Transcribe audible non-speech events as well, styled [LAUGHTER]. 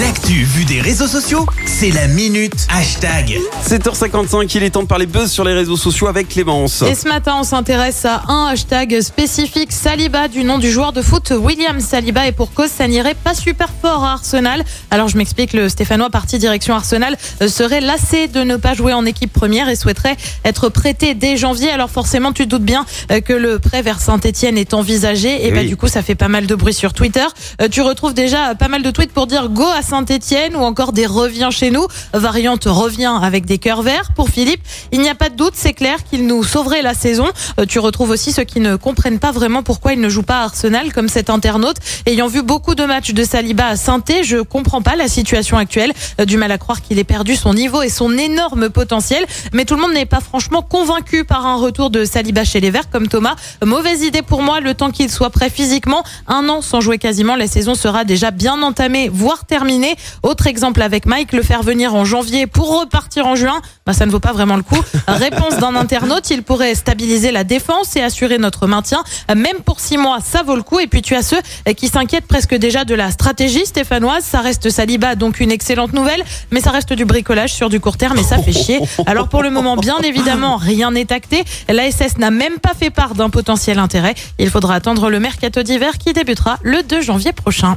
L'actu vue des réseaux sociaux, c'est la minute hashtag. 7h55, il est temps de parler buzz sur les réseaux sociaux avec Clémence. Et ce matin, on s'intéresse à un hashtag spécifique, Saliba, du nom du joueur de foot William Saliba. Et pour cause, ça n'irait pas super fort à Arsenal. Alors je m'explique, le Stéphanois parti direction Arsenal euh, serait lassé de ne pas jouer en équipe première et souhaiterait être prêté dès janvier. Alors forcément, tu te doutes bien euh, que le prêt vers Saint-Etienne est envisagé. Et bah Oui. du coup, ça fait pas mal de bruit sur Twitter. Euh, Tu retrouves déjà pas mal de tweets pour dire go à Saint-Etienne ou encore des reviens chez nous. Variante revient avec des cœurs verts. Pour Philippe, il n'y a pas de doute, c'est clair qu'il nous sauverait la saison. Euh, Tu retrouves aussi ceux qui ne comprennent pas vraiment pourquoi il ne joue pas à Arsenal, comme cet internaute. Ayant vu beaucoup de matchs de Saliba à saint je comprends pas la situation actuelle. Euh, Du mal à croire qu'il ait perdu son niveau et son énorme potentiel. Mais tout le monde n'est pas franchement convaincu par un retour de Saliba chez les Verts, comme Thomas. Mauvaise idée pour moi, le temps qu'il soit prêt physiquement. Un an sans jouer quasiment, la saison sera déjà bien entamée, voire terminée. Autre exemple avec Mike, le faire venir en janvier pour repartir en juin, bah, ça ne vaut pas vraiment le coup. [LAUGHS] Réponse d'un internaute, il pourrait stabiliser la défense et assurer notre maintien. Même pour six mois, ça vaut le coup. Et puis tu as ceux qui s'inquiètent presque déjà de la stratégie stéphanoise. Ça reste Saliba, donc une excellente nouvelle, mais ça reste du bricolage sur du court terme et ça fait chier. Alors pour le moment, bien évidemment, rien n'est acté. La SS n'a même pas fait part d'un potentiel intérêt. Il faudra attendre le mercato d'hiver qui débutera le 2 janvier prochain.